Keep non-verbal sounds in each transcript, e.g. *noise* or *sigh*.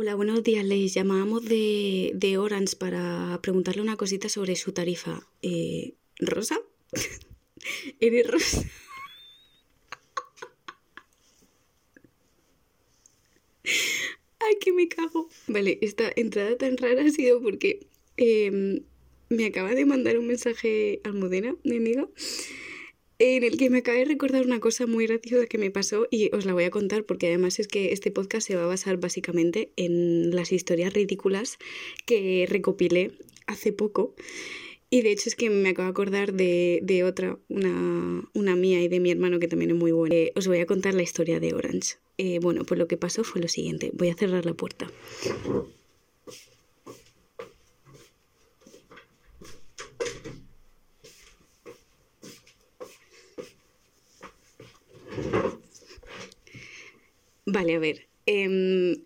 Hola, buenos días. Les llamábamos de, de Orange para preguntarle una cosita sobre su tarifa. Eh, ¿Rosa? *laughs* ¿Eres Rosa? *laughs* Ay, que me cago. Vale, esta entrada tan rara ha sido porque em, me acaba de mandar un mensaje Almudena, mi amiga, en el que me acaba de recordar una cosa muy graciosa que me pasó y os la voy a contar porque además es que este podcast se va a basar básicamente en las historias ridículas que recopilé hace poco. Y de hecho es que me acabo de acordar de, otra, una, una, mía y de mi hermano que también es muy buena. Eh, os voy a contar la historia de Orange. Eh, bueno, pues lo que pasó fue lo siguiente. Voy a cerrar la puerta. Vale, a ver. Em,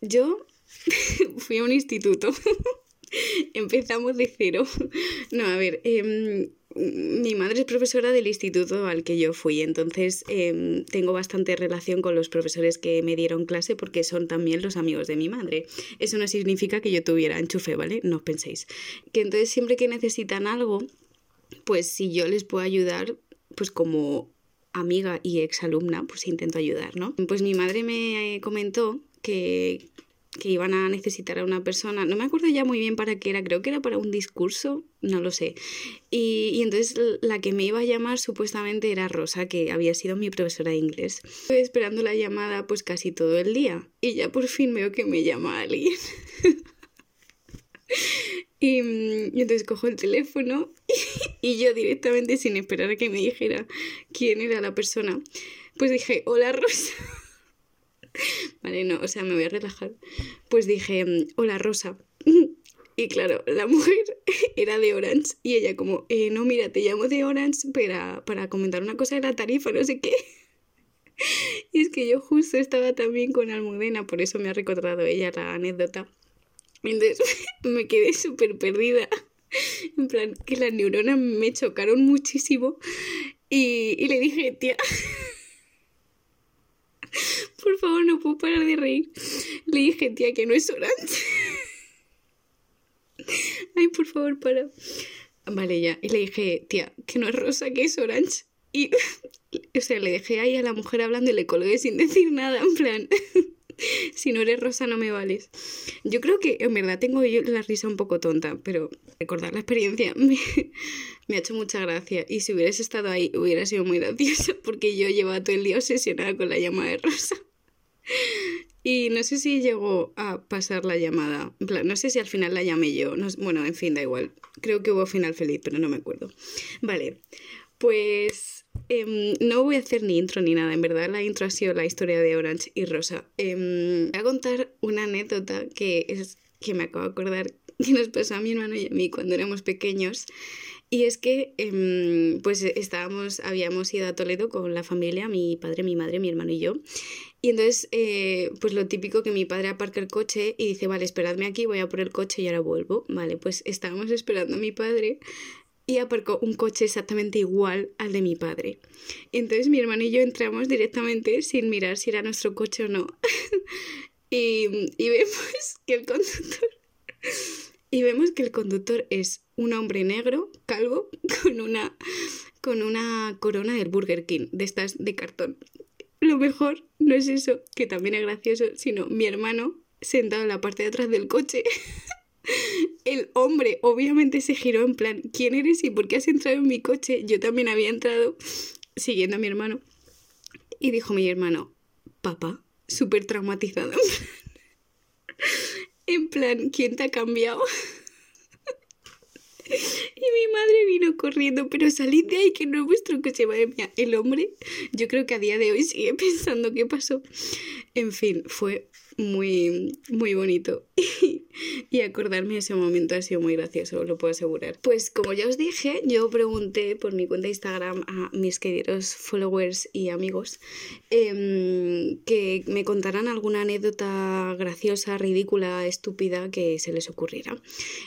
yo *laughs* fui a un instituto. *laughs* Empezamos de cero. No, a ver. Em, mi madre es profesora del instituto al que yo fui, entonces em, tengo bastante relación con los profesores que me dieron clase porque son también los amigos de mi madre. Eso no significa que yo tuviera enchufe, ¿vale? No os penséis. Que entonces siempre que necesitan algo, pues si yo les puedo ayudar, pues como amiga y exalumna, pues intento ayudar, ¿no? Pues mi madre me comentó que, que iban a necesitar a una persona, no me acuerdo ya muy bien para qué era, creo que era para un discurso, no lo sé. Y, y, entonces la que me iba a llamar supuestamente era Rosa, que había sido mi profesora de inglés. Estoy esperando la llamada pues casi todo el día y ya por fin veo que me llama alguien. *laughs* y, y, entonces cojo el teléfono *laughs* y, yo directamente sin esperar a que me dijera quién era la persona, pues dije, hola Rosa. *laughs* Vale, no, o sea, me voy a relajar. Pues dije, hola Rosa. *laughs* Y claro, la mujer era de Orange y ella como, eh, no, mira, te llamo de Orange para, para comentar una cosa de la tarifa, no sé qué. Y es que yo justo estaba también con Almudena, por eso me ha recordado ella la anécdota. Entonces me quedé súper perdida. *laughs* En plan, que las neuronas me chocaron muchísimo. Y, y le dije, tía, *laughs* por favor, no puedo parar de reír. Le dije, tía, que no es Orange. *laughs* Ay, por favor, para. Vale, ya. Y le dije, tía, que no es rosa, que es orange. Y, o sea, le dejé ahí a la mujer hablando y le colgué sin decir nada, en plan, *laughs* si no eres rosa no me vales. Yo creo que en verdad tengo yo la risa un poco tonta, pero recordar la experiencia *laughs* me, ha hecho mucha gracia. Y si hubieras estado ahí, hubiera sido muy gracioso, *laughs* porque yo llevaba todo el día obsesionada con la llama de rosa. Y no sé si llegó a pasar la llamada. No sé si al final la llamé yo. No, bueno, en fin, da igual. Creo que hubo final feliz, pero no me acuerdo. Vale, pues eh, no voy a hacer ni intro ni nada. En verdad, la intro ha sido la historia de Orange y Rosa. Eh, voy a contar una anécdota que es que me acabo de acordar que nos pasó a mi hermano y a mí cuando éramos pequeños. Y es que, eh, pues estábamos, habíamos ido a Toledo con la familia, mi padre, mi madre, mi hermano y yo. Y entonces, eh, pues lo típico que mi padre aparca el coche y dice, vale, esperadme aquí, voy a por el coche y ahora vuelvo. Vale, pues estábamos esperando a mi padre y aparcó un coche exactamente igual al de mi padre. Entonces mi hermano y yo entramos directamente sin mirar si era nuestro coche o no. *laughs* y, y vemos *laughs* que el conductor... Y vemos que el conductor es un hombre negro, calvo, *laughs* con una, con una corona del Burger King, de estas de cartón. Lo mejor no es eso, que también es gracioso, sino mi hermano sentado en la parte de atrás del coche. El hombre obviamente se giró en plan, ¿quién eres y por qué has entrado en mi coche? Yo también había entrado siguiendo a mi hermano. Y dijo mi hermano, papá, súper traumatizado. *laughs* En plan, ¿quién te ha cambiado? *laughs* Y mi madre vino corriendo, pero salid de ahí que no es vuestro coche, madre mía. El hombre, yo creo que a día de hoy sigue *laughs* pensando qué pasó. En fin, fue muy, muy bonito. *laughs* y acordarme de ese momento ha sido muy gracioso, lo puedo asegurar. Pues como ya os dije, yo pregunté por mi cuenta de Instagram a mis queridos followers y amigos eh, que me contaran alguna anécdota graciosa, ridícula, estúpida que se les ocurriera.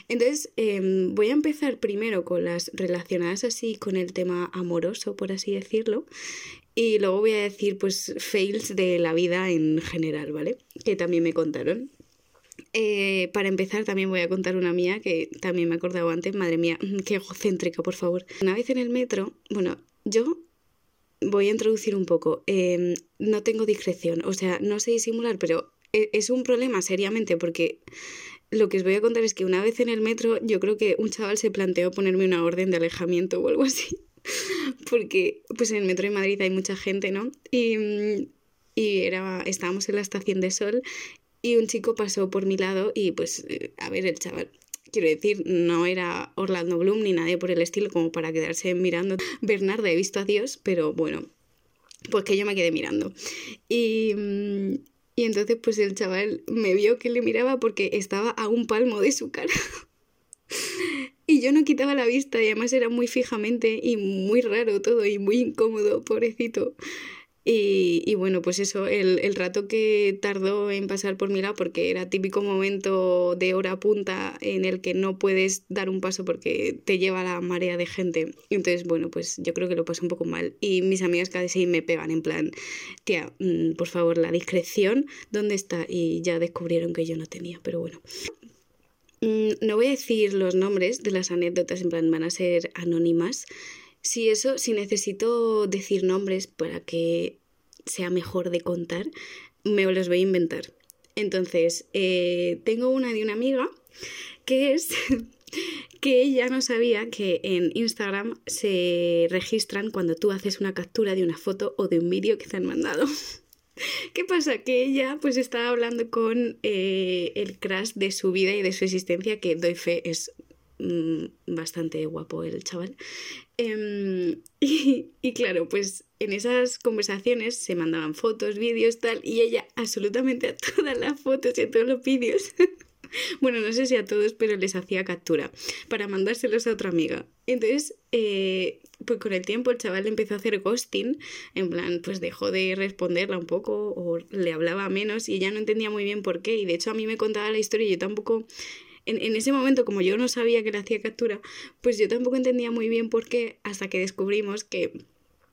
Entonces, eh, voy a empezar primero con las relacionadas así con el tema amoroso, por así decirlo. Y luego voy a decir, pues, fails de la vida en general, ¿vale? Que también me contaron. Eh, para empezar, también voy a contar una mía que también me he acordado antes. Madre mía, *laughs* qué egocéntrica, por favor. Una vez en el metro, bueno, yo voy a introducir un poco. Em, no tengo discreción, o sea, no sé disimular, pero e, es un problema seriamente porque lo que os voy a contar es que una vez en el metro yo creo que un chaval se planteó ponerme una orden de alejamiento o algo así. *laughs* Porque pues en el metro de Madrid hay mucha gente, ¿no? Y, y era, estábamos en la estación de sol y un chico pasó por mi lado y pues, eh, a ver, el chaval, quiero decir, no era Orlando Bloom ni nadie por el estilo como para quedarse mirando. Bernarda, he visto a Dios, pero bueno, pues que yo me quedé mirando. Y, y entonces pues el chaval me vio que le miraba porque estaba a un palmo de su cara. *laughs* y yo no quitaba la vista y además era muy fijamente y muy raro todo y muy incómodo, pobrecito. Y, bueno, pues eso, el, el, rato que tardó en pasar por mi lado, porque era típico momento de hora punta en el que no puedes dar un paso porque te lleva la marea de gente. Entonces, bueno, pues yo creo que lo pasé un poco mal. Y mis amigas casi me pegan en plan, tía, mm, por favor, la discreción, ¿dónde está? Y ya descubrieron que yo no tenía, pero bueno. Mm, no voy a decir los nombres de las anécdotas, en plan, van a ser anónimas. Si eso, si necesito decir nombres para que sea mejor de contar, me los voy a inventar. Entonces, eh, tengo una de una amiga que es *laughs* que ella no sabía que en Instagram se registran cuando tú haces una captura de una foto o de un vídeo que te han mandado. *laughs* *laughs* ¿Qué pasa? Que ella pues estaba hablando con eh, el crash de su vida y de su existencia, que doy fe es Mm, bastante guapo el chaval. Em, *laughs* y, claro, pues en esas conversaciones se mandaban fotos, vídeos, tal, y ella absolutamente a todas las fotos y a todos los vídeos. *laughs* bueno, no sé si a todos, pero les hacía captura para mandárselos a otra amiga. Entonces, eh, pues con el tiempo el chaval empezó a hacer ghosting, en plan, pues dejó de responderla un poco o le hablaba menos y ella no entendía muy bien por qué. Y de hecho a mí me contaba la historia y yo tampoco en, ese momento, como yo no sabía que le hacía captura, pues yo tampoco entendía muy bien por qué, hasta que descubrimos que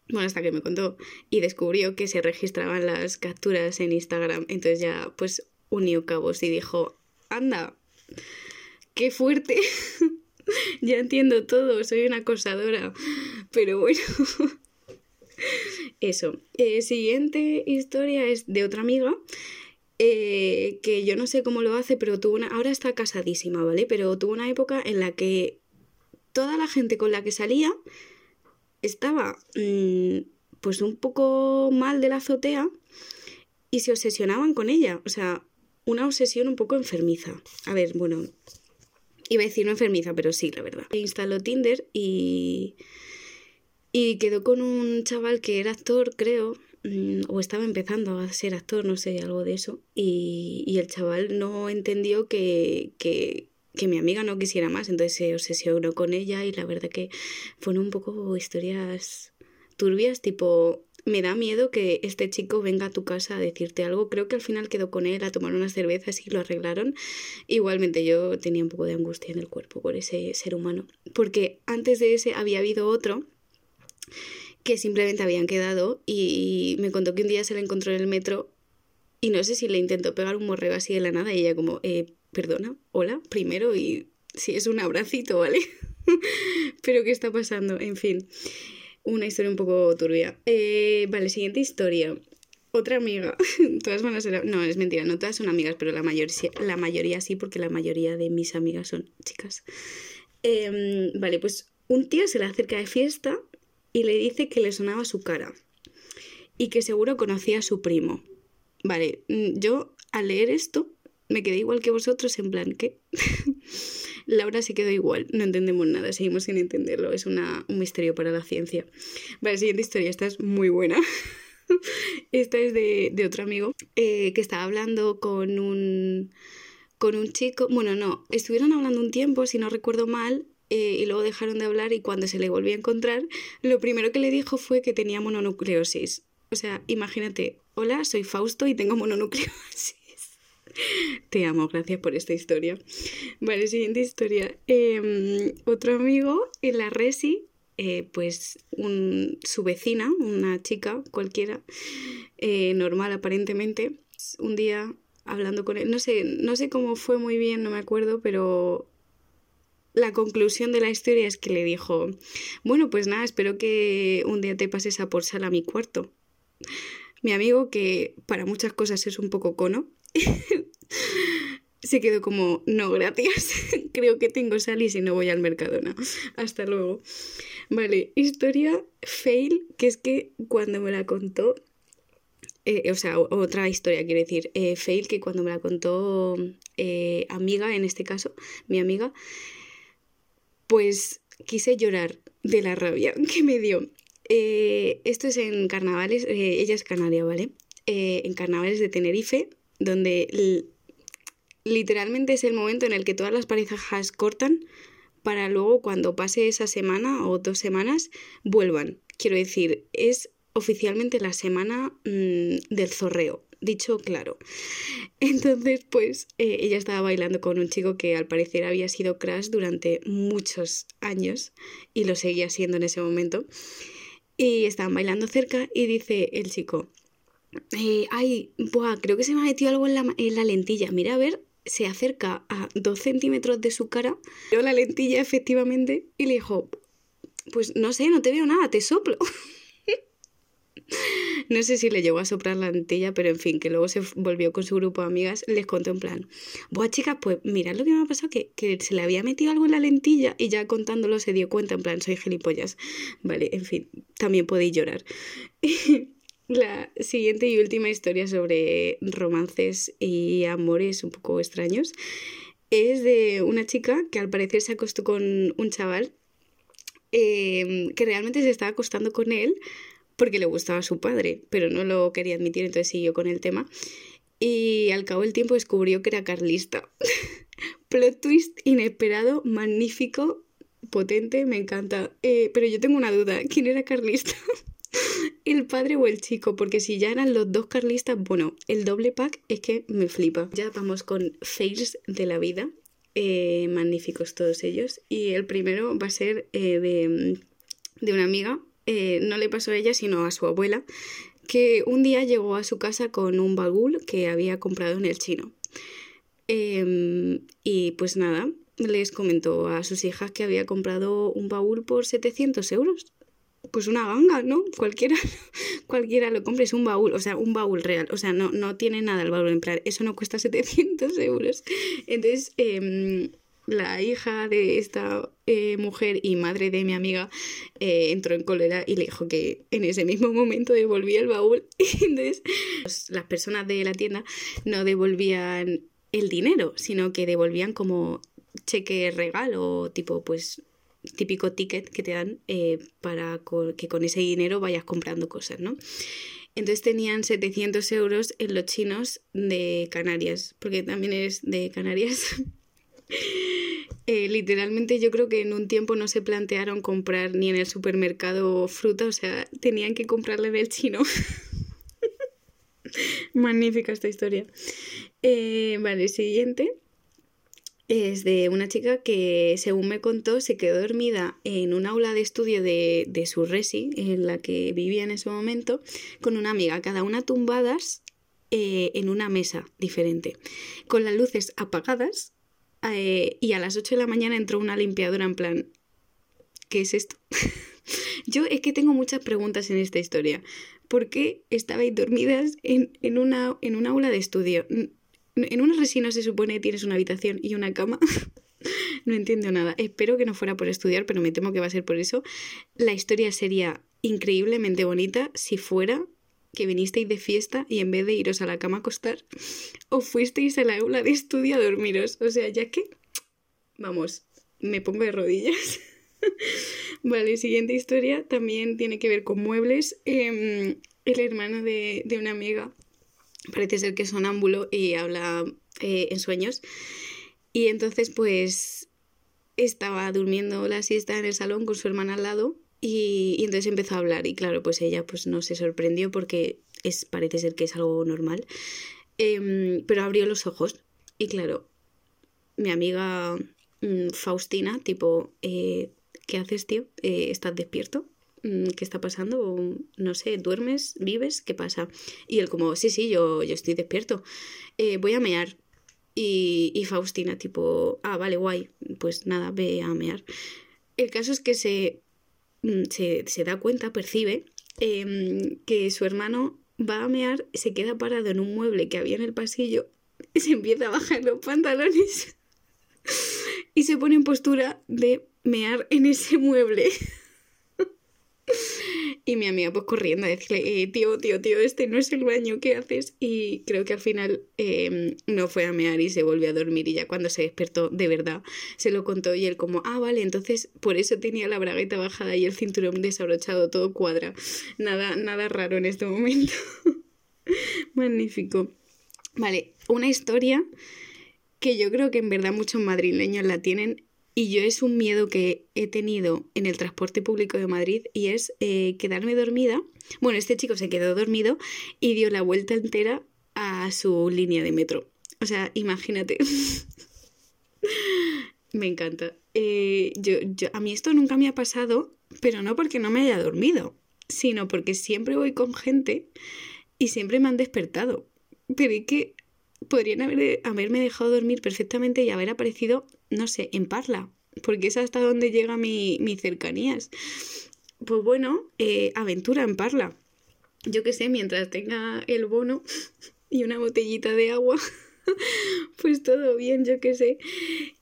bueno, hasta que me contó y descubrió que se registraban las capturas en Instagram. Entonces ya pues unió cabos y dijo, anda, qué fuerte. *laughs* ya entiendo todo, soy una acosadora. Pero bueno. *laughs* Eso. Eh, siguiente historia es de otra amiga eh, que yo no sé cómo lo hace, pero tuvo una... Ahora está casadísima, ¿vale? Pero tuvo una época en la que toda la gente con la que salía estaba mm, pues un poco mal de la azotea y se obsesionaban con ella. O sea, una obsesión un poco enfermiza. A ver, bueno, iba a decir no enfermiza, pero sí, la verdad. Instaló Tinder y... Y quedó con un chaval que era actor, creo, Mm, o estaba empezando a ser actor, no sé, algo de eso, y, y el chaval no entendió que, que, que, mi amiga no quisiera más, entonces se obsesionó con ella y la verdad que fueron un poco historias turbias, tipo, me da miedo que este chico venga a tu casa a decirte algo. Creo que al final quedó con él a tomar unas cervezas y lo arreglaron. Igualmente yo tenía un poco de angustia en el cuerpo por ese ser humano. Porque antes de ese había habido otro que simplemente habían quedado y me contó que un día se la encontró en el metro y no sé si le intentó pegar un morreo así de la nada y ella como, eh, perdona, hola, primero y si es un abracito, ¿vale? *laughs* Pero ¿qué está pasando? En fin, una historia un poco turbia. Eh, vale, siguiente historia. Otra amiga, *laughs* todas van a ser, no, es mentira, no todas son amigas, pero la mayoría, la mayoría sí, porque la mayoría de mis amigas son chicas. Em, vale, pues un tío se le acerca de fiesta y le dice que le sonaba su cara y que seguro conocía a su primo. Vale, mm, yo al leer esto me quedé igual que vosotros en plan que *laughs* Laura se quedó igual, no entendemos nada, seguimos sin entenderlo, es una, un misterio para la ciencia. Vale, siguiente historia, esta es muy buena. *laughs* esta es de, de otro amigo eh, que estaba hablando con un, con un chico, bueno, no, estuvieron hablando un tiempo, si no recuerdo mal, eh, y luego dejaron de hablar y cuando se le volvió a encontrar, lo primero que le dijo fue que tenía mononucleosis. O sea, imagínate, hola, soy Fausto y tengo mononucleosis. *laughs* Te amo, gracias por esta historia. Vale, siguiente historia. Em, otro amigo en la Resi, eh, pues un, su vecina, una chica cualquiera, eh, normal aparentemente, un día hablando con él, no sé, no sé cómo fue muy bien, no me acuerdo, pero la conclusión de la historia es que le dijo, bueno, pues nada, espero que un día te pases a por sal a mi cuarto. Mi amigo, que para muchas cosas es un poco cono, *laughs* se quedó como, no, gracias, *laughs* creo que tengo sal y si no voy al Mercadona. Hasta luego. Vale, historia fail, que es que cuando me la contó, eh, o sea, otra historia, quiero decir, eh, fail, que cuando me la contó eh, amiga, en este caso, mi amiga, pues quise llorar de la rabia *laughs* que me dio. esto es en carnavales, ella es canaria, ¿vale? en carnavales de Tenerife, donde literalmente es el momento en el que todas las parejas cortan para luego cuando pase esa semana o dos semanas vuelvan. Quiero decir, es oficialmente la semana mm, del zorreo, dicho claro. *laughs* Entonces, pues eh, ella estaba bailando con un chico que al parecer había sido crash durante muchos años y lo seguía siendo en ese momento. Y estaban bailando cerca y dice el chico, eh, ay, buah, creo que se me ha metido algo en la, en la lentilla. Mira, a ver, se acerca a dos centímetros de su cara, veo la lentilla efectivamente y le dijo, pues no sé, no te veo nada, te soplo. *laughs* *laughs* no sé si le llegó a soplar la lentilla, pero en fin, que luego se volvió con su grupo de amigas, les contó en plan, buah chicas, pues mirad lo que me ha pasado, que, que se le había metido algo en la lentilla y ya contándolo se dio cuenta, en plan, soy gilipollas. Vale, en fin, también podéis llorar. *laughs* La siguiente y última historia sobre romances y amores un poco extraños es de una chica que al parecer se acostó con un chaval em, que realmente se estaba acostando con él porque le gustaba a su padre, pero no lo quería admitir, entonces siguió con el tema. Y al cabo del tiempo descubrió que era carlista. *laughs* Plot twist inesperado, magnífico, potente, me encanta. Eh, pero yo tengo una duda, ¿quién era carlista? *laughs* el padre o el chico, porque si ya eran los dos carlistas, bueno, el doble pack es que me flipa. Ya vamos con fails de la vida, eh, magníficos todos ellos. Y el primero va a ser eh, de, de, una amiga, eh, no le pasó a ella, sino a su abuela, que un día llegó a su casa con un bagul que había comprado en el chino. Em, y pues nada, les comentó a sus hijas que había comprado un baúl por 700 euros pues una ganga, ¿no? Cualquiera, *laughs* cualquiera lo compre, es un baúl, o sea, un baúl real, o sea, no, no tiene nada el baúl, en plan, eso no cuesta 700 euros. Entonces, em, la hija de esta eh, mujer y madre de mi amiga eh, entró en cólera y le dijo que en ese mismo momento devolvía el baúl. *laughs* Y entonces, las personas de la tienda no devolvían el dinero, sino que devolvían como cheque regalo, tipo, pues típico ticket que te dan eh, para que con ese dinero vayas comprando cosas, ¿no? Entonces tenían 700 euros en los chinos de Canarias, porque también es de Canarias. *laughs* Eh, literalmente yo creo que en un tiempo no se plantearon comprar ni en el supermercado fruta, o sea, tenían que comprarle en el chino. *laughs* Magnífica esta historia. Eh, vale, siguiente es de una chica que, según me contó, se quedó dormida en un aula de estudio de, su resi, en la que vivía en ese momento, con una amiga, cada una tumbadas eh, en una mesa diferente, con las luces apagadas, eh, y a las 8 de la mañana entró una limpiadora en plan, ¿qué es esto? *laughs* Yo es que tengo muchas preguntas en esta historia. ¿Por qué estabais dormidas en, en, una, en un aula de estudio? En una resina se supone que tienes una habitación y una cama. *laughs* no entiendo nada. Espero que no fuera por estudiar, pero me temo que va a ser por eso. La historia sería increíblemente bonita si fuera que vinisteis de fiesta y en vez de iros a la cama a acostar, *laughs* os fuisteis a la aula de estudio a dormiros. O sea, ya que... Vamos, me pongo de rodillas. *laughs* vale, siguiente historia también tiene que ver con muebles. Em, el hermano de, de una amiga parece ser que es sonámbulo y habla eh, en sueños. Y entonces pues estaba durmiendo la siesta en el salón con su hermana al lado y, entonces empezó a hablar y claro, pues ella pues no se sorprendió porque es, parece ser que es algo normal. Em, pero abrió los ojos y claro, mi amiga mm, Faustina, tipo, eh, ¿qué haces, tío? Eh, ¿Estás despierto? Mm, ¿Qué está pasando? No sé, ¿duermes? ¿Vives? ¿Qué pasa? Y él como, sí, sí, yo, yo estoy despierto. Eh, voy a mear. Y, y Faustina, tipo, ah, vale, guay. Pues nada, ve a mear. El caso es que se, se, se da cuenta, percibe, em, que su hermano va a mear, se queda parado en un mueble que había en el pasillo, y *laughs* se empieza a bajar los pantalones *laughs* y se pone en postura de mear en ese mueble. *laughs* Y mi amiga pues corriendo a decirle, eh, tío, tío, tío, este no es el baño, ¿qué haces? Y creo que al final em, no fue a mear y se volvió a dormir y ya cuando se despertó de verdad se lo contó y él como, ah, vale, entonces por eso tenía la bragueta bajada y el cinturón desabrochado, todo cuadra. Nada, nada raro en este momento. *laughs* Magnífico. Vale, una historia que yo creo que en verdad muchos madrileños la tienen y yo es un miedo que he tenido en el transporte público de Madrid y es eh, quedarme dormida. Bueno, este chico se quedó dormido y dio la vuelta entera a su línea de metro. O sea, imagínate. *laughs* me encanta. Eh, yo, yo, a mí esto nunca me ha pasado, pero no porque no me haya dormido, sino porque siempre voy con gente y siempre me han despertado. Pero es que podrían haber, haberme dejado dormir perfectamente y haber aparecido, no sé, en Parla, porque es hasta donde llega mi, mi cercanías. Pues bueno, eh, aventura en Parla. Yo qué sé, mientras tenga el bono y una botellita de agua, *laughs* pues todo bien, yo qué sé.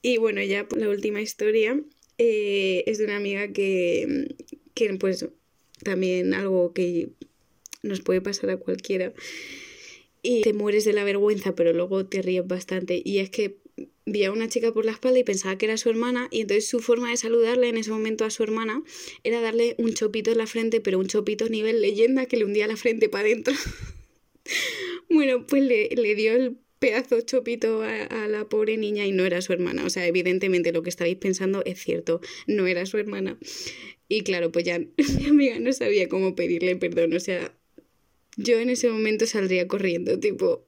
Y bueno, ya la última historia eh, es de una amiga que, que, pues, también algo que nos puede pasar a cualquiera y te mueres de la vergüenza, pero luego te ríes bastante. Y es que vi a una chica por la espalda y pensaba que era su hermana y entonces su forma de saludarle en ese momento a su hermana era darle un chopito en la frente, pero un chopito nivel leyenda que le hundía la frente para adentro. *laughs* bueno, pues le, le, dio el pedazo chopito a, a, la pobre niña y no era su hermana. O sea, evidentemente lo que estáis pensando es cierto, no era su hermana. Y claro, pues ya *laughs* mi amiga no sabía cómo pedirle perdón. O sea, yo en ese momento saldría corriendo, tipo,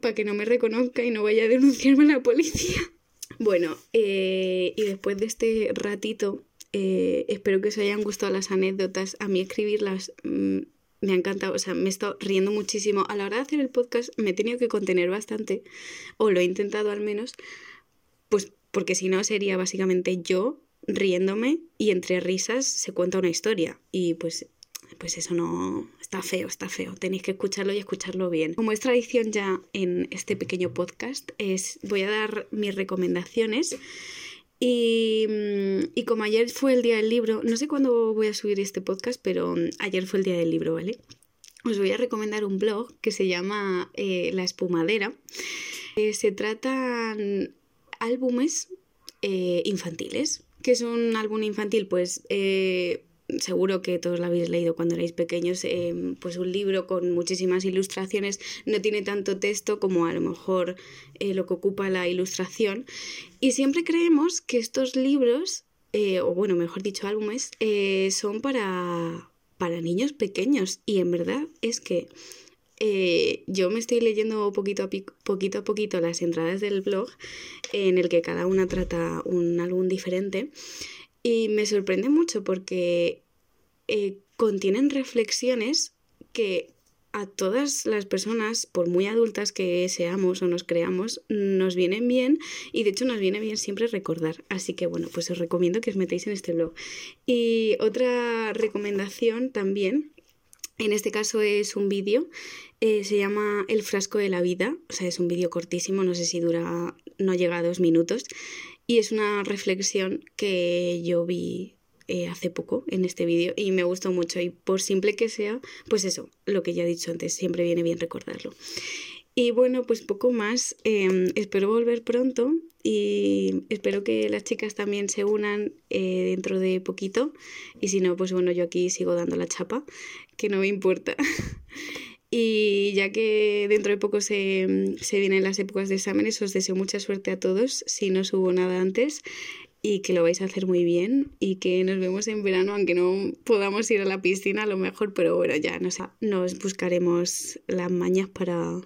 para que no me reconozca y no vaya a denunciarme a la policía. *laughs* Bueno, eh, y después de este ratito, eh, espero que os hayan gustado las anécdotas. A mí escribirlas mmm, me ha encantado, o sea, me he estado riendo muchísimo. A la hora de hacer el podcast me he tenido que contener bastante, o lo he intentado al menos, pues porque si no sería básicamente yo riéndome y entre risas se cuenta una historia. Y pues pues eso no está feo, está feo. Tenéis que escucharlo y escucharlo bien. Como es tradición ya en este pequeño podcast, es, voy a dar mis recomendaciones. Y, y, como ayer fue el día del libro, no sé cuándo voy a subir este podcast, pero ayer fue el día del libro, ¿vale? Os voy a recomendar un blog que se llama eh, La Espumadera. Se tratan álbumes eh, infantiles. que es un álbum infantil? Pues eh, seguro que todos lo habéis leído cuando erais pequeños, eh, pues un libro con muchísimas ilustraciones no tiene tanto texto como a lo mejor eh, lo que ocupa la ilustración. Y siempre creemos que estos libros, eh, o bueno, mejor dicho, álbumes, son para, para niños pequeños. Y en verdad es que yo me estoy leyendo poquito a, poquito a poquito las entradas del blog, en el que cada una trata un álbum diferente. Y me sorprende mucho porque eh, contienen reflexiones que a todas las personas, por muy adultas que seamos o nos creamos, nos vienen bien y de hecho nos viene bien siempre recordar. Así que bueno, pues os recomiendo que os metáis en este blog. Y otra recomendación también, en este caso es un vídeo, eh, se llama El frasco de la vida, o sea, es un vídeo cortísimo, no sé si dura, no llega a dos minutos, y es una reflexión que yo vi eh, hace poco en este vídeo y me gustó mucho. Y por simple que sea, pues eso, lo que ya he dicho antes, siempre viene bien recordarlo. Y bueno, pues poco más. Eh, espero volver pronto y espero que las chicas también se unan eh, dentro de poquito. Y si no, pues bueno, yo aquí sigo dando la chapa, que no me importa. *laughs* Y ya que dentro de poco se, se, vienen las épocas de exámenes, os deseo mucha suerte a todos si no subo nada antes y que lo vais a hacer muy bien y que nos vemos en verano, aunque no podamos ir a la piscina a lo mejor, pero bueno, ya nos, nos buscaremos las mañas para,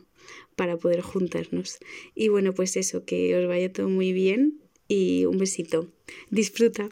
para poder juntarnos. Y bueno, pues eso, que os vaya todo muy bien y un besito. Disfruta.